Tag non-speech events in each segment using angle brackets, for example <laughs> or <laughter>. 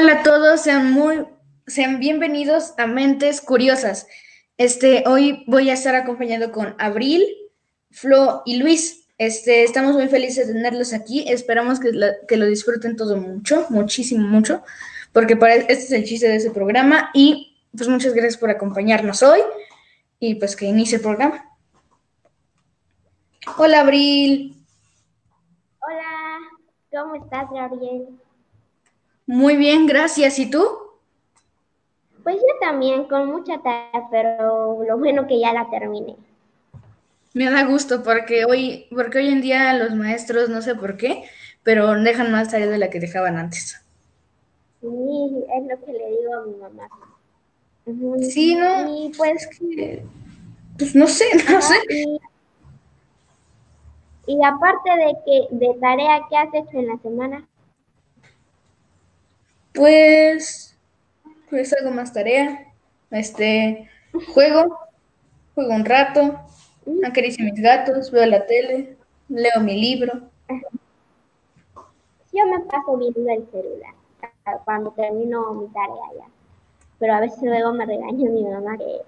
Hola a todos, sean muy, sean bienvenidos a Mentes Curiosas. Este, hoy voy a estar acompañado con Abril, Flo y Luis. Este, estamos muy felices de tenerlos aquí. Esperamos que, que lo disfruten todo mucho, muchísimo, mucho, porque para, este es el chiste de ese programa. Y pues muchas gracias por acompañarnos hoy y pues que inicie el programa. Hola, Abril. Hola, ¿cómo estás, Gabriel? Muy bien, gracias. ¿Y tú? Pues yo también, con mucha tarea, pero lo bueno que ya la terminé. Me da gusto porque hoy, porque hoy en día los maestros, no sé por qué, pero dejan más tarea de la que dejaban antes. Sí, es lo que le digo a mi mamá. Sí, no. Y pues que, pues no sé, <laughs> no sé. Y, y, aparte de que de tarea, ¿qué has hecho en la semana? Pues, pues hago más tarea. Este, juego, juego un rato, acaricio mis gatos, veo la tele, leo mi libro. Yo me paso viendo el celular cuando termino mi tarea ya. Pero a veces luego me regaña mi mamá que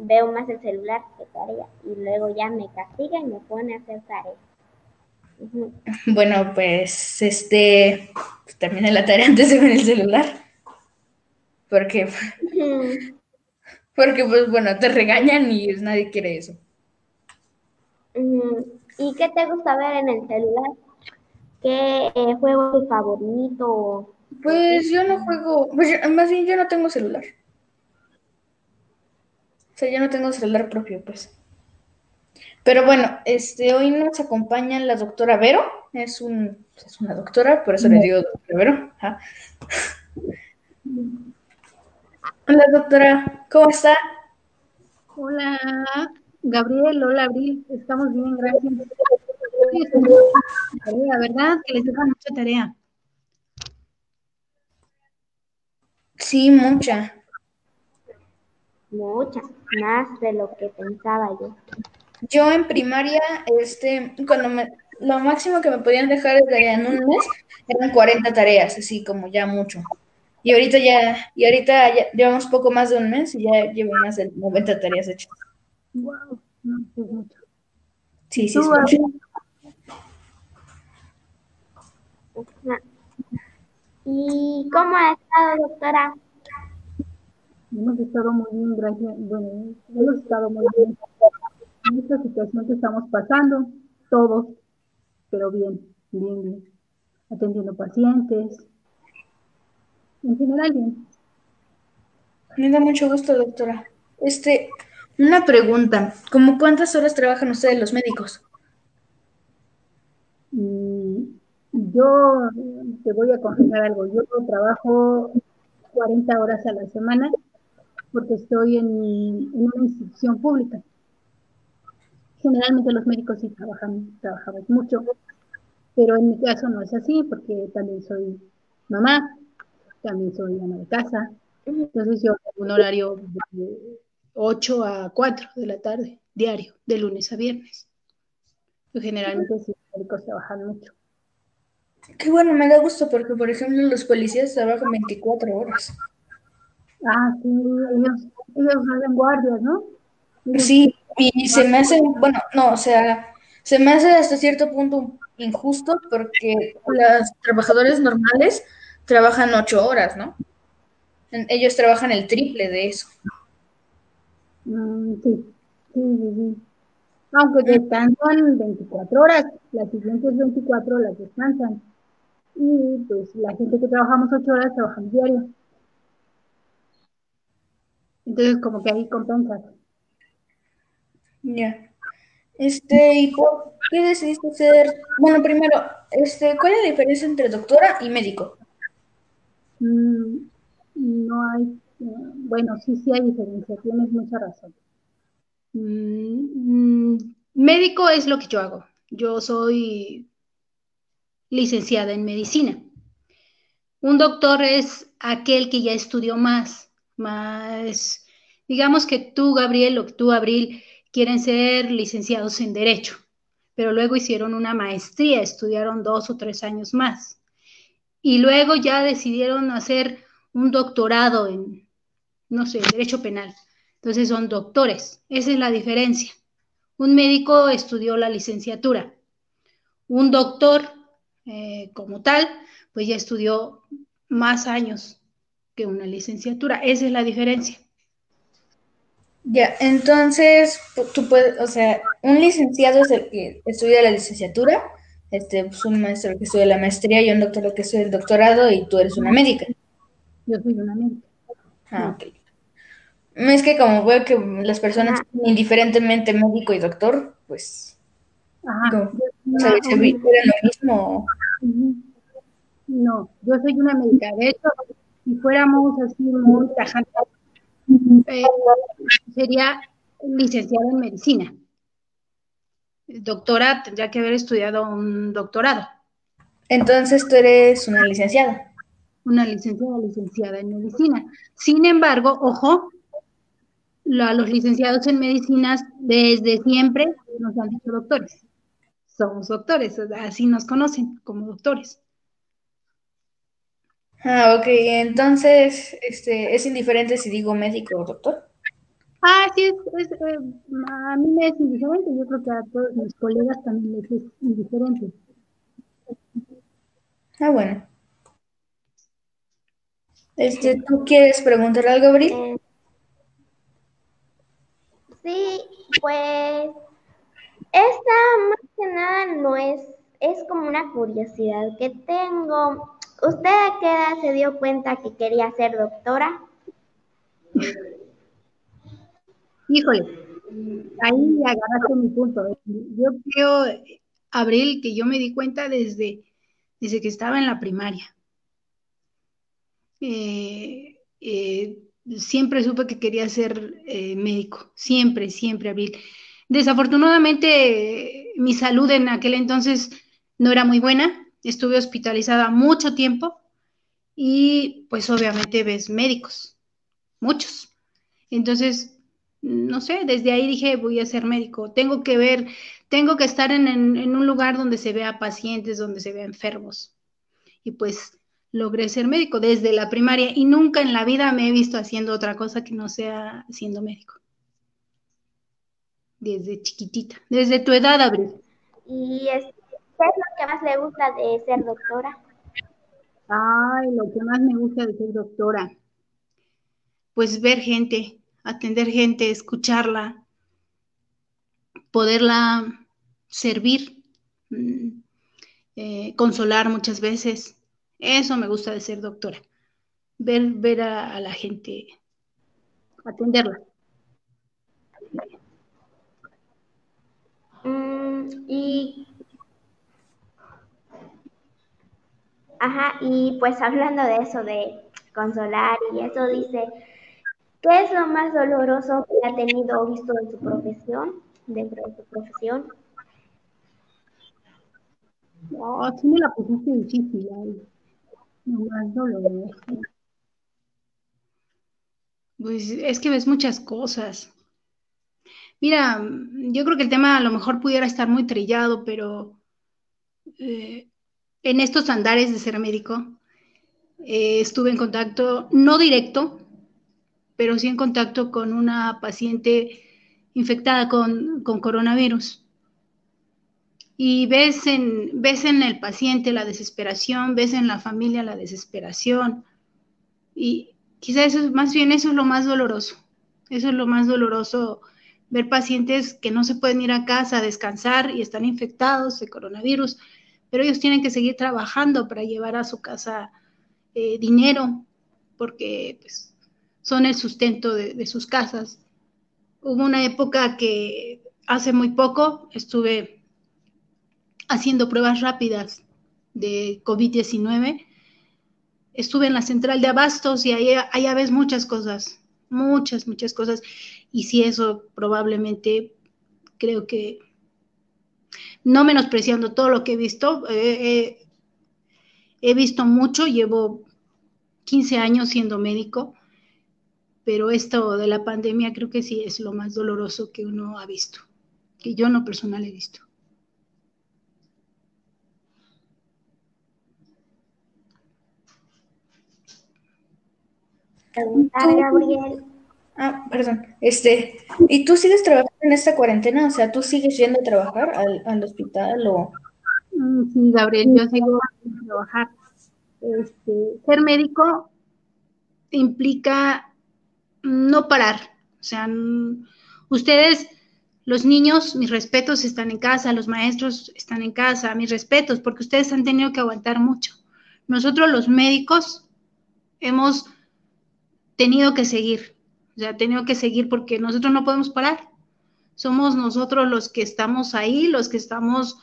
veo más el celular que tarea y luego ya me castiga y me pone a hacer tarea. <laughs> Bueno, pues este pues, terminé la tarea antes de ver el celular. Porque, porque pues bueno, te regañan y nadie quiere eso. ¿Y qué te gusta ver en el celular? ¿Qué eh, juego es tu favorito? Pues yo no juego, pues, más bien yo no tengo celular. O sea, yo no tengo celular propio, pues. Pero bueno, este, hoy nos acompaña la doctora Vero, es, un, es una doctora, por eso le digo doctora Vero. Hola doctora, ¿cómo está? Hola Gabriel, hola Abril, estamos bien, gracias. La verdad que les deja mucha tarea. Sí, mucha. Mucha, más de lo que pensaba yo. Yo en primaria, este, cuando me, lo máximo que me podían dejar en un mes eran 40 tareas, así como ya mucho. Y ahorita ya, y ahorita ya llevamos poco más de un mes y ya llevo más de 90 tareas hechas. Wow, no, es mucho. Sí, sí, es mucho. ¿Y cómo ha estado, doctora? Hemos estado muy bien, gracias. Bueno, hemos estado muy bien en esta situación que estamos pasando, todos, pero bien, bien, bien, atendiendo pacientes, en general bien. Me da mucho gusto, doctora. Este, una pregunta, ¿cómo cuántas horas trabajan ustedes los médicos? Mm, yo te voy a confesar algo, yo trabajo 40 horas a la semana porque estoy en, en una institución pública generalmente los médicos sí trabajan, trabajamos mucho, pero en mi caso no es así porque también soy mamá, también soy ama de casa, entonces yo tengo un horario de 8 a 4 de la tarde, diario, de lunes a viernes. Yo generalmente sí, los médicos trabajan mucho. Qué bueno, me da gusto porque, por ejemplo, los policías trabajan 24 horas. Ah, sí, ellos, ellos hacen guardias, ¿no? Sí, y se me hace, bueno, no, o sea, se me hace hasta cierto punto injusto porque los trabajadores normales trabajan ocho horas, ¿no? Ellos trabajan el triple de eso. Mm, sí, sí, sí, sí. Aunque descansan 24 horas, las siguientes 24 las descansan. Y pues la gente que trabajamos ocho horas trabajamos diario. Entonces como que ahí compensas. Ya. Este, ¿y qué decidiste ser? Bueno, primero, este, ¿cuál es la diferencia entre doctora y médico? Mm, no hay, bueno, sí, sí hay diferencia, tienes mucha razón. Mm, mm, médico es lo que yo hago. Yo soy licenciada en medicina. Un doctor es aquel que ya estudió más, más, digamos que tú, Gabriel, o tú, Abril, quieren ser licenciados en Derecho, pero luego hicieron una maestría, estudiaron dos o tres años más. y luego ya decidieron hacer un doctorado en, no sé, derecho penal. Entonces son doctores. Esa es la diferencia. Un médico estudió la licenciatura. Un doctor, eh, como tal, pues ya estudió más años que una licenciatura. Esa es la diferencia. Ya, entonces, tú puedes, o sea, un licenciado es el que estudia la licenciatura, este, pues un maestro que estudia la maestría y un doctor que estudia el doctorado y tú eres una médica. Yo soy una médica. Ah, ok. Es que como veo que las personas, indiferentemente médico y doctor, pues, Ajá. ¿sabes? ¿Se era lo mismo? No, yo soy una médica. De hecho, si fuéramos así muy tajantes, eh, sería licenciada en medicina. Doctora tendría que haber estudiado un doctorado. Entonces tú eres una licenciada. Una licenciada, licenciada en medicina. Sin embargo, ojo, la- los licenciados en medicinas desde siempre nos han dicho doctores. Somos doctores, así nos conocen como doctores. Ah, ok. Entonces, este, es indiferente si digo médico o doctor. Ah, sí, es, es, eh, a mí me es indiferente, yo creo que a todos mis colegas también les es indiferente. Ah, bueno. Este, ¿tú quieres preguntar algo, Abril? Eh, sí, pues esta más que nada no es, es como una curiosidad que tengo. ¿Usted a qué edad se dio cuenta que quería ser doctora? Híjole, ahí agarraste mi punto. Yo creo, Abril, que yo me di cuenta desde, desde que estaba en la primaria. Eh, eh, siempre supe que quería ser eh, médico, siempre, siempre, Abril. Desafortunadamente, mi salud en aquel entonces no era muy buena, estuve hospitalizada mucho tiempo y pues obviamente ves médicos, muchos. Entonces, no sé, desde ahí dije, voy a ser médico, tengo que ver, tengo que estar en, en, en un lugar donde se vea pacientes, donde se vea enfermos. Y pues logré ser médico desde la primaria y nunca en la vida me he visto haciendo otra cosa que no sea siendo médico. Desde chiquitita, desde tu edad, Abril. ¿Y es, qué es lo que más le gusta de ser doctora? Ay, lo que más me gusta de ser doctora, pues ver gente, atender gente, escucharla, poderla servir, eh, consolar muchas veces. Eso me gusta de ser doctora, ver, ver a, a la gente, atenderla. Mm, y, ajá, y pues hablando de eso, de consolar y eso, dice, ¿qué es lo más doloroso que ha tenido o visto en su profesión, dentro de su profesión? Oh, sí me la pusiste difícil. Lo más doloroso. Pues es que ves muchas cosas. Mira, yo creo que el tema a lo mejor pudiera estar muy trillado, pero eh, en estos andares de ser médico eh, estuve en contacto, no directo, pero sí en contacto con una paciente infectada con, coronavirus. Y ves en, ves en el paciente la desesperación, ves en la familia la desesperación. Y quizá eso es más bien eso es lo más doloroso. Eso es lo más doloroso, ver pacientes que no se pueden ir a casa a descansar y están infectados de coronavirus, pero ellos tienen que seguir trabajando para llevar a su casa eh, dinero, porque pues, son el sustento de, sus casas. Hubo una época que hace muy poco estuve haciendo pruebas rápidas de COVID-19. Estuve en la central de abastos y ahí, allá ves muchas cosas, muchas, muchas cosas. Y si eso probablemente creo que, no menospreciando todo lo que he visto. Eh, eh, he visto mucho, llevo 15 años siendo médico, pero esto de la pandemia creo que sí es lo más doloroso que uno ha visto, que yo no personal he visto. Gabriel, Ah, perdón. Este, ¿y tú sigues trabajando en esta cuarentena? O sea, ¿tú sigues yendo a trabajar al, al hospital o...? Mm, Sí, Gabriel, yo sigo sin trabajar. Este, ser médico implica no parar. O sea, ustedes, los niños, mis respetos, están en casa, los maestros están en casa, mis respetos, porque ustedes han tenido que aguantar mucho. Nosotros, los médicos, hemos tenido que seguir. O sea, tenido que seguir porque nosotros no podemos parar. Somos nosotros los que estamos ahí, los que estamos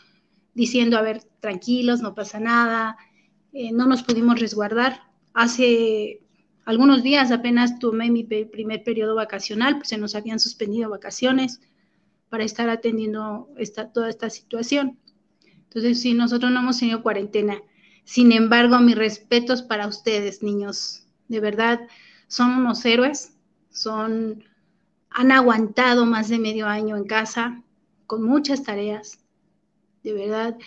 diciendo, a ver, tranquilos, no pasa nada, eh, no nos pudimos resguardar. Hace algunos días apenas tomé mi primer periodo vacacional, pues se nos habían suspendido vacaciones para estar atendiendo esta, toda esta situación. Entonces, sí, nosotros no hemos tenido cuarentena. Sin embargo, mis respetos para ustedes, niños. De verdad, son unos héroes, son, han aguantado más de medio año en casa con muchas tareas. De verdad,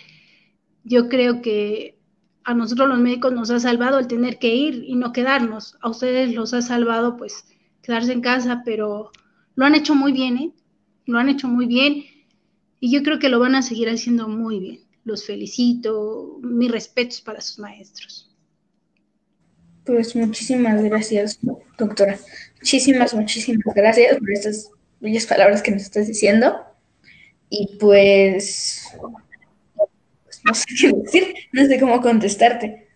yo creo que a nosotros los médicos nos ha salvado el tener que ir y no quedarnos. A ustedes los ha salvado pues quedarse en casa, pero lo han hecho muy bien, ¿eh? Lo han hecho muy bien y yo creo que lo van a seguir haciendo muy bien. Los felicito, mis respetos para sus maestros. Pues muchísimas gracias, doctora. Muchísimas, muchísimas gracias por estas bellas palabras que nos estás diciendo. Y pues, pues, no sé qué decir, no sé cómo contestarte.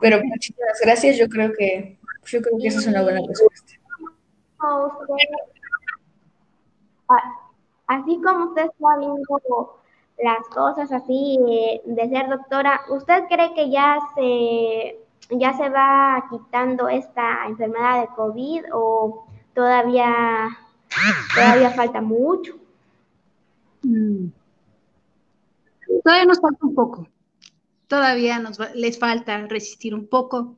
Pero muchísimas gracias. Yo creo que, yo creo que esa es una buena respuesta. como usted, a- así como usted está viendo las cosas así de ser doctora, ¿usted cree que ya se ya se va quitando esta enfermedad de COVID o todavía todavía falta mucho? Mm. Todavía nos falta un poco. Todavía nos les falta resistir un poco.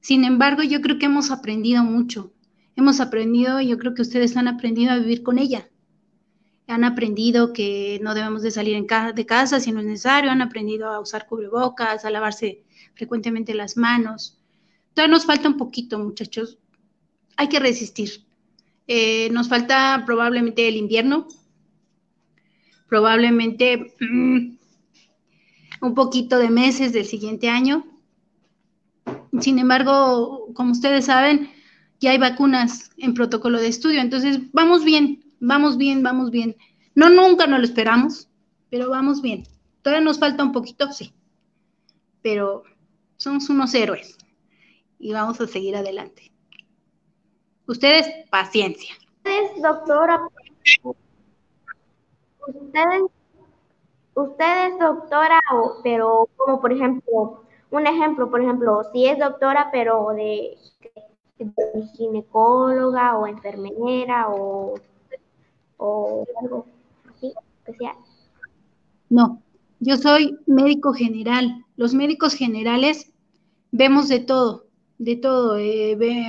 Sin embargo, yo creo que hemos aprendido mucho. Hemos aprendido, yo creo que ustedes han aprendido a vivir con ella. Han aprendido que no debemos de salir de casa si no es necesario. Han aprendido a usar cubrebocas, a lavarse frecuentemente las manos. Todavía nos falta un poquito, muchachos. Hay que resistir. Eh, nos falta probablemente el invierno, probablemente mm, un poquito de meses del siguiente año. Sin embargo, como ustedes saben, ya hay vacunas en protocolo de estudio, entonces vamos bien, vamos bien, vamos bien. No, nunca nos lo esperamos, pero vamos bien. Todavía nos falta un poquito, sí, pero somos unos héroes y vamos a seguir adelante. Ustedes, paciencia. Ustedes, doctora, ustedes, ustedes doctora, pero como por ejemplo, un ejemplo, por ejemplo, si es doctora, pero de, de ginecóloga o enfermera o, o algo así especial. No, yo soy médico general. Los médicos generales vemos de todo, de todo. eh, ve-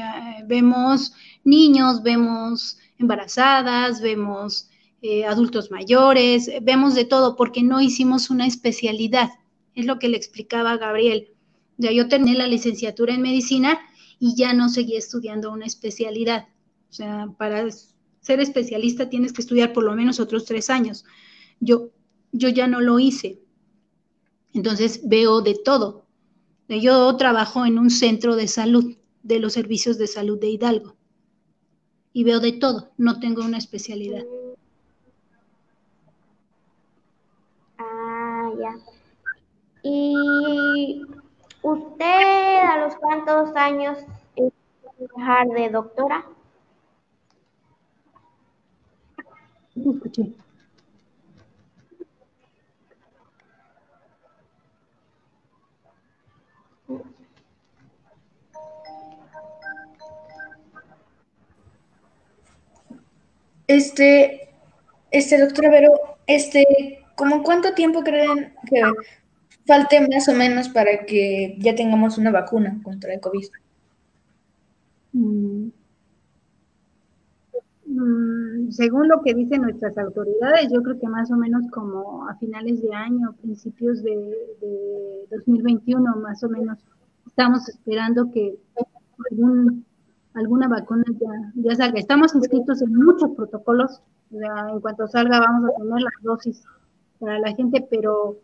vemos niños, vemos embarazadas, vemos eh, adultos mayores, eh, vemos de todo porque no hicimos una especialidad. Es lo que le explicaba a Gabriel. Ya yo terminé la licenciatura en medicina y ya no seguí estudiando una especialidad. O sea, para ser especialista tienes que estudiar por lo menos otros tres años. Yo, yo ya no lo hice. Entonces veo de todo. Yo trabajo en un centro de salud, de los servicios de salud de Hidalgo. Y veo de todo, no tengo una especialidad. Ah, ya. ¿Y usted a los cuántos años trabajar de doctora? No escuché. Este, este, doctora Vero, este, ¿cómo cuánto tiempo creen que falte más o menos para que ya tengamos una vacuna contra el COVID? Mm. Mm, Según lo que dicen nuestras autoridades, yo creo que más o menos como a finales de año, principios de, de 2021, más o menos, estamos esperando que algún alguna vacuna ya, ya salga. Estamos inscritos en muchos protocolos, en cuanto salga vamos a tener las dosis para la gente, pero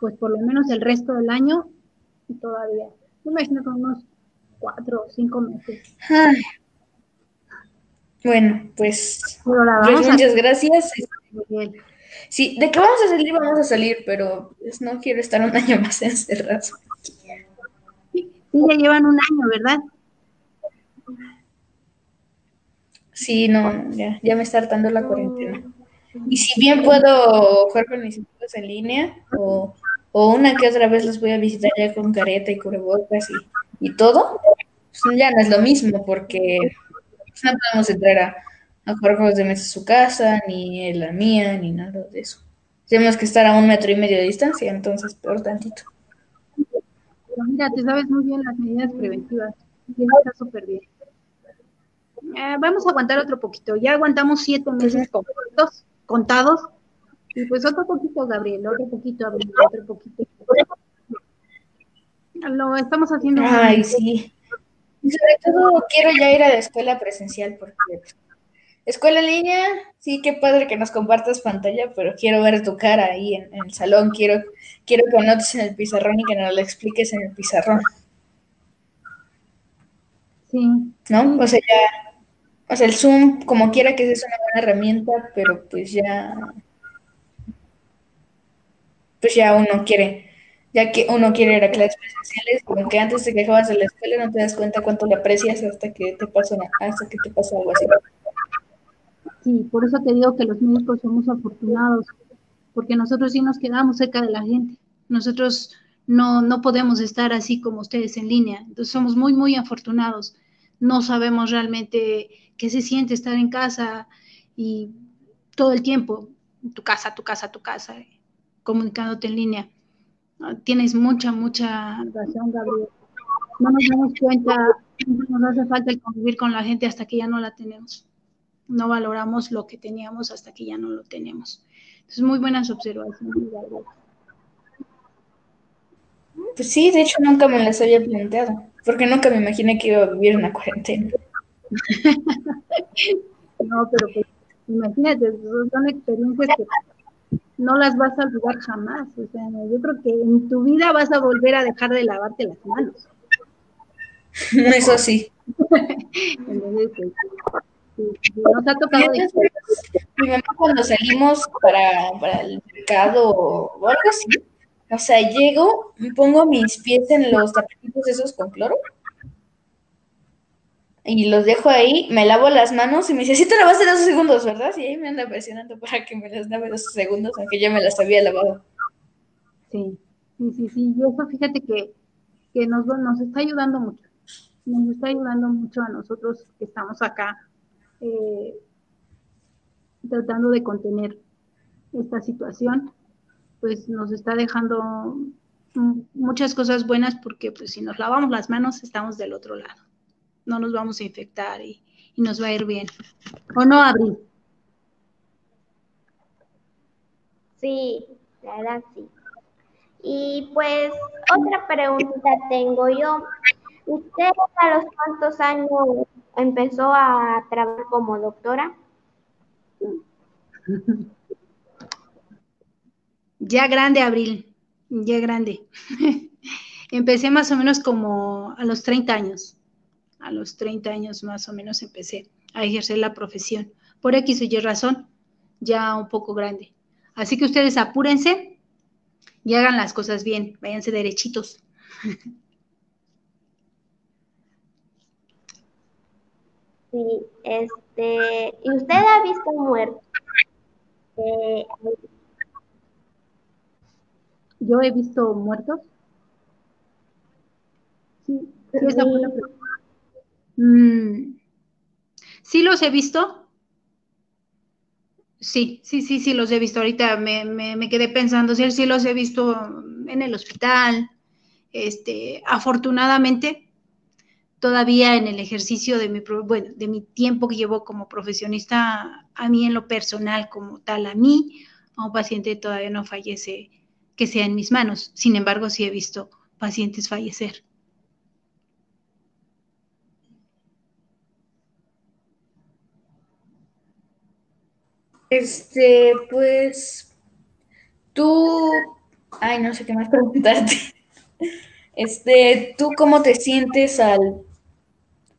pues por lo menos el resto del año todavía. Me imagino con unos cuatro o cinco meses. Bueno, pues, pues muchas gracias. Sí, de qué vamos a salir, vamos a salir, pero pues, no quiero estar un <laughs> año más encerrado. Sí, ya llevan un año, ¿verdad? Sí, no, ya, ya me está hartando la cuarentena. Y si bien puedo jugar con mis hijos en línea, o, o, una que otra vez los voy a visitar ya con careta y cubrebocas y, y todo, pues ya no es lo mismo, porque no podemos entrar a, a jugar juegos de mesa en su casa, ni en la mía, ni nada de eso. Tenemos que estar a un metro y medio de distancia, entonces peor tantito. mira, te sabes muy bien las medidas preventivas. Y está súper bien. Eh, vamos a aguantar otro poquito. Ya aguantamos siete meses completos, contados. Y pues otro poquito, Gabriel, otro poquito, Gabriel, otro poquito. Lo estamos haciendo. Ay, sí. Y sobre todo quiero ya ir a la escuela presencial porque escuela en línea, sí, qué padre que nos compartas pantalla, pero quiero ver tu cara ahí en, el salón, quiero, quiero que anotes en el pizarrón y que nos lo expliques en el pizarrón. Sí. ¿No? O sea, ya, o sea, el Zoom, como quiera que sea, una buena herramienta, pero pues ya, pues ya uno quiere ya que uno quiere ir a clases presenciales, como que antes te quejabas de la escuela no te das cuenta cuánto le aprecias hasta que te pasa, hasta que te pasa algo así. Sí, por eso te digo que los médicos somos afortunados, porque nosotros sí nos quedamos cerca de la gente. Nosotros no, no podemos estar así como ustedes en línea. Entonces somos muy, muy afortunados. No sabemos realmente qué se siente estar en casa y todo el tiempo, tu casa, tu casa, tu casa, comunicándote en línea Tienes mucha, mucha razón, Gabriel. No nos damos cuenta, nos hace falta el convivir con la gente hasta que ya no la tenemos. No valoramos lo que teníamos hasta que ya no lo tenemos. Entonces, muy buenas observaciones, Gabriel. Pues sí, de hecho nunca me las había planteado, porque nunca me imaginé que iba a vivir una cuarentena. <laughs> no, pero pues, imagínate, son experiencias que no las vas a olvidar jamás. O sea, yo creo que en tu vida vas a volver a dejar de lavarte las manos. <laughs> Eso sí. <laughs> Entonces, nos ha tocado. Mi mamá cuando salimos para, para el mercado o algo así, o sea, llego, pongo mis pies en los tapetitos esos con cloro y los dejo ahí, me lavo las manos y me dice, sí te lavaste dos segundos, ¿verdad? Y ahí me anda presionando para que me las lave dos segundos, aunque ya me las había lavado. Sí, sí, sí, sí. Y eso fíjate que, que nos, nos está ayudando mucho. Nos está ayudando mucho a nosotros que estamos acá eh, tratando de contener esta situación. Pues nos está dejando muchas cosas buenas porque pues si nos lavamos las manos estamos del otro lado no nos vamos a infectar y, nos va a ir bien. ¿O no, Abril? Sí, la verdad sí. Y pues otra pregunta tengo yo. ¿Usted a los cuántos años empezó a trabajar como doctora? Ya grande, Abril, ya grande. <laughs> Empecé más o menos como a los 30 años a los 30 años más o menos empecé a ejercer la profesión. Por X o Y razón, ya un poco grande. Así que ustedes apúrense y hagan las cosas bien, váyanse derechitos. <laughs> Sí, este, ¿y usted ha visto muertos? Eh, Yo he visto muertos. Sí, sí esa fue la pregunta. Mm, sí los he visto. Sí, sí, sí, sí los he visto. Ahorita me, quedé pensando, sí, sí los he visto en el hospital. Este, afortunadamente, todavía en el ejercicio de mi, bueno, de mi tiempo que llevo como profesionista, a mí en lo personal como tal, a mí, a un paciente todavía no fallece que sea en mis manos. Sin embargo, sí he visto pacientes fallecer. Este, pues, tú, ay, no sé qué más <laughs> preguntarte. Este, ¿tú cómo te sientes al,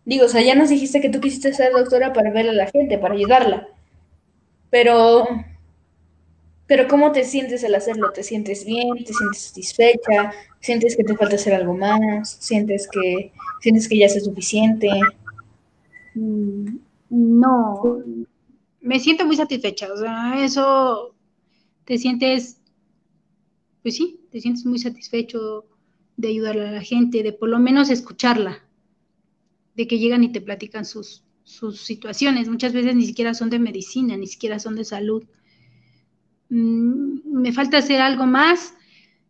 digo, o sea, ya nos dijiste que tú quisiste ser doctora para ver a la gente, para ayudarla, pero, pero ¿cómo te sientes al hacerlo? ¿Te sientes bien? ¿Te sientes satisfecha? ¿Sientes que te falta hacer algo más? ¿Sientes que, sientes que ya es suficiente? Mm, no, me siento muy satisfecha, o sea, eso te sientes, pues sí, te sientes muy satisfecho de ayudarle a la gente, de por lo menos escucharla, de que llegan y te platican sus, sus situaciones. Muchas veces ni siquiera son de medicina, ni siquiera son de salud. Mm, me falta hacer algo más,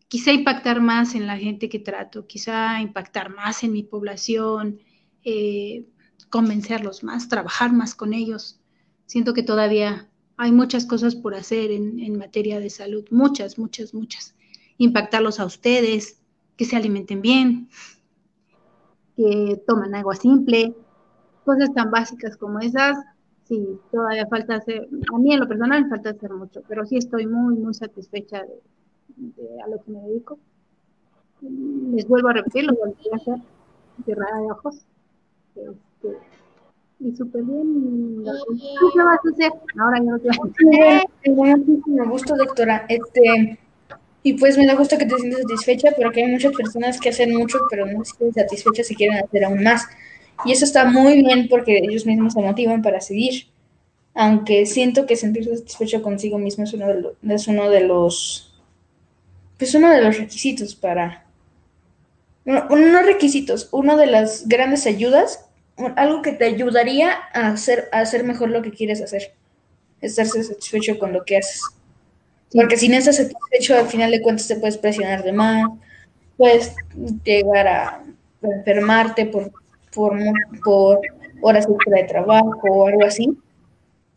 quizá impactar más en la gente que trato, quizá impactar más en mi población, eh, convencerlos más, trabajar más con ellos. Siento que todavía hay muchas cosas por hacer en, en materia de salud, muchas, muchas, muchas. Impactarlos a ustedes, que se alimenten bien, que toman agua simple, cosas tan básicas como esas, sí, todavía falta hacer, a mí en lo personal falta hacer mucho, pero sí estoy muy, muy satisfecha de, a lo que me dedico. Les vuelvo a repetir, lo volví a hacer, cerrada de ojos. Este, y súper bien. ¿Tú qué vas a hacer? Ahora ya no te vas a hacer. Me gusta, doctora. Este, y pues me da gusto que te sientas satisfecha, porque hay muchas personas que hacen mucho, pero no se sienten satisfechas y quieren hacer aún más. Y eso está muy bien porque ellos mismos se motivan para seguir. Aunque siento que sentirse satisfecho consigo mismo es uno de los, es uno de los pues uno de los requisitos para no, no requisitos, una de las grandes ayudas, algo que te ayudaría a hacer, a hacer mejor lo que quieres hacer. Estarse satisfecho con lo que haces. Porque si no estás satisfecho, al final de cuentas te puedes presionar de más, puedes llegar a enfermarte por, por, por horas extra de trabajo o algo así.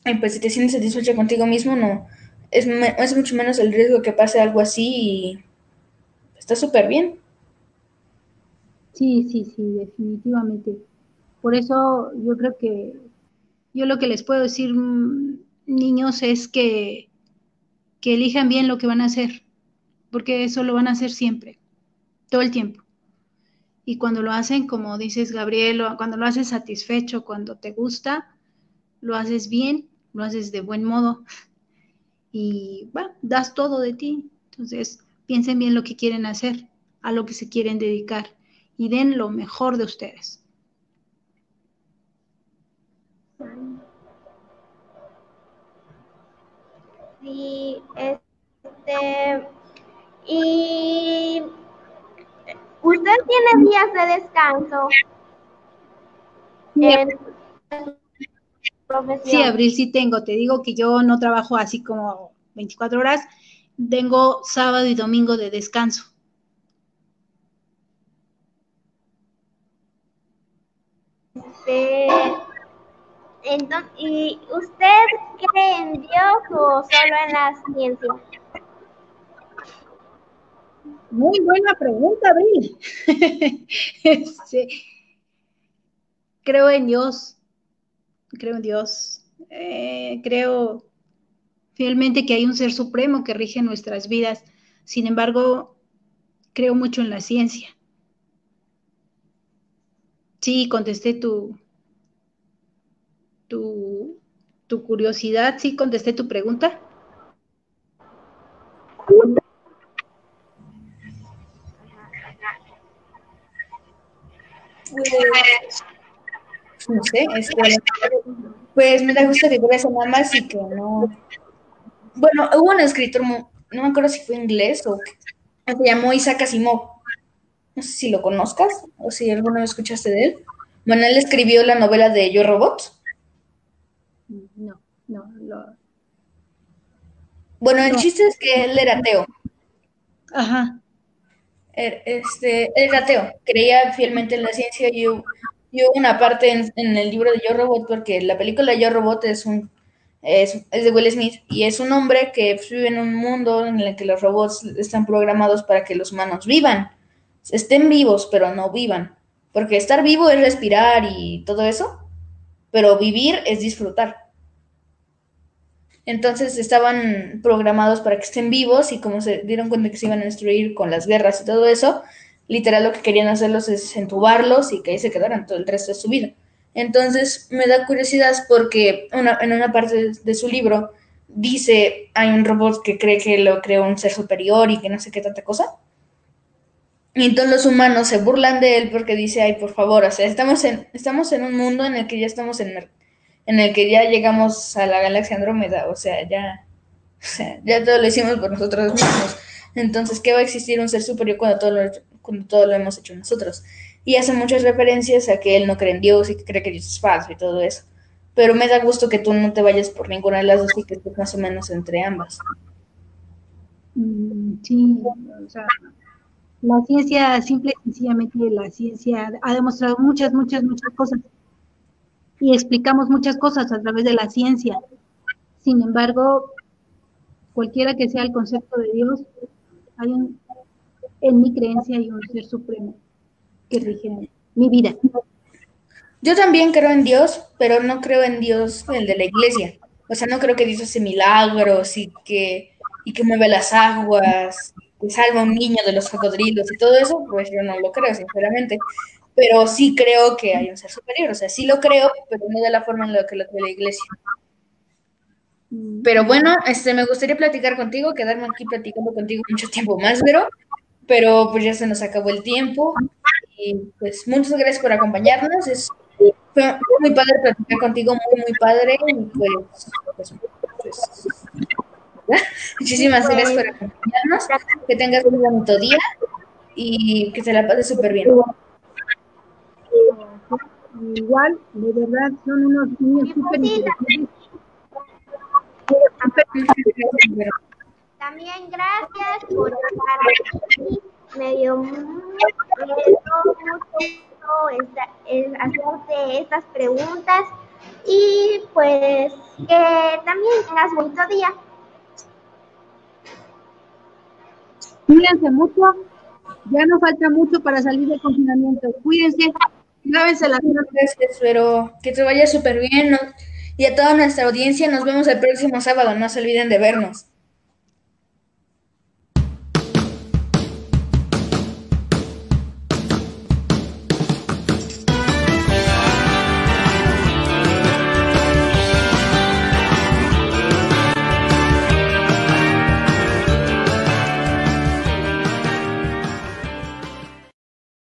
Y pues si te sientes satisfecho contigo mismo, no, es, es mucho menos el riesgo que pase algo así y está súper bien. Sí, sí, sí, definitivamente. Por eso yo creo que yo lo que les puedo decir, mm, niños, es que que elijan bien lo que van a hacer, porque eso lo van a hacer siempre, todo el tiempo. Y cuando lo hacen, como dices Gabriel, cuando lo haces satisfecho, cuando te gusta, lo haces bien, lo haces de buen modo y bueno, das todo de ti. Entonces, piensen bien lo que quieren hacer, a lo que se quieren dedicar y den lo mejor de ustedes. Sí, este, y usted tiene días de descanso. Sí, Abril, sí tengo. Te digo que yo no trabajo así como 24 horas. Tengo sábado y domingo de descanso. Este, entonces, ¿y usted cree en Dios o solo en la ciencia? Muy buena pregunta, Abril. <laughs> Este, creo en Dios, creo en Dios, eh, creo fielmente que hay un ser supremo que rige nuestras vidas. Sin embargo, creo mucho en la ciencia. Sí, contesté tu, tu, curiosidad. ¿Sí contesté tu pregunta? Pues, no sé, este, pues me da gusto que eso nada más y que no. Bueno, hubo un escritor, no me acuerdo si fue inglés o se llamó Isaac Asimov. No sé si lo conozcas o si alguna vez escuchaste de él. Bueno, él escribió la novela de Yo Robot. No, no, lo... Bueno, el chiste es que él era ateo. Ajá. Er, este, él era ateo, creía fielmente en la ciencia y hubo, una parte en, el libro de Yo Robot, porque la película Yo Robot es un es, de Will Smith y es un hombre que vive en un mundo en el que los robots están programados para que los humanos vivan, estén vivos, pero no vivan. Porque estar vivo es respirar y todo eso, pero vivir es disfrutar. Entonces estaban programados para que estén vivos y como se dieron cuenta que se iban a destruir con las guerras y todo eso, literal lo que querían hacerlos es entubarlos y que ahí se quedaran todo el resto de su vida. Entonces me da curiosidad porque en una parte de su libro dice, hay un robot que cree que lo creó un ser superior y que no sé qué tanta cosa. Y entonces los humanos se burlan de él porque dice, ay, por favor, o sea, estamos en, estamos en un mundo en el que ya estamos en, en el que ya llegamos a la galaxia Andrómeda, o sea, ya, o sea, ya todo lo hicimos por nosotros mismos. Entonces, ¿qué va a existir un ser superior cuando todo lo, cuando todo lo hemos hecho nosotros? Y hace muchas referencias a que él no cree en Dios y que cree que Dios es falso y todo eso. Pero me da gusto que tú no te vayas por ninguna de las dos y que estés más o menos entre ambas. Mm, sí, o sea, la ciencia, simple y sencillamente, la ciencia ha demostrado muchas, muchas, muchas cosas. Y explicamos muchas cosas a través de la ciencia. Sin embargo, cualquiera que sea el concepto de Dios, hay un, en mi creencia hay un ser supremo que rige mi vida. Yo también creo en Dios, pero no creo en Dios el de la iglesia. O sea, no creo que Dios hace milagros y que, y que mueve las aguas salva a un niño de los cocodrilos y todo eso, pues yo no lo creo, sinceramente. Pero sí creo que hay un ser superior, o sea, sí lo creo, pero no de la forma en la que lo cree la iglesia. Pero bueno, este, me gustaría platicar contigo, quedarme aquí platicando contigo mucho tiempo más, pero, pero pues ya se nos acabó el tiempo. Y pues muchas gracias por acompañarnos. Es, fue muy padre platicar contigo, muy, muy padre. Y pues, pues, pues <laughs> Muchísimas gracias por acompañarnos. Que tengas un bonito día y que se la pase súper bien. Igual, de verdad, son unos niños súper También gracias por estar aquí. Me dio, mucho gusto hacerte estas preguntas y pues que también tengas bonito día. Cuídense mucho. Ya no falta mucho para salir del confinamiento. Cuídense. Lávense las manos. Espero que te vaya súper bien. Y a toda nuestra audiencia, nos vemos el próximo sábado. No se olviden de vernos.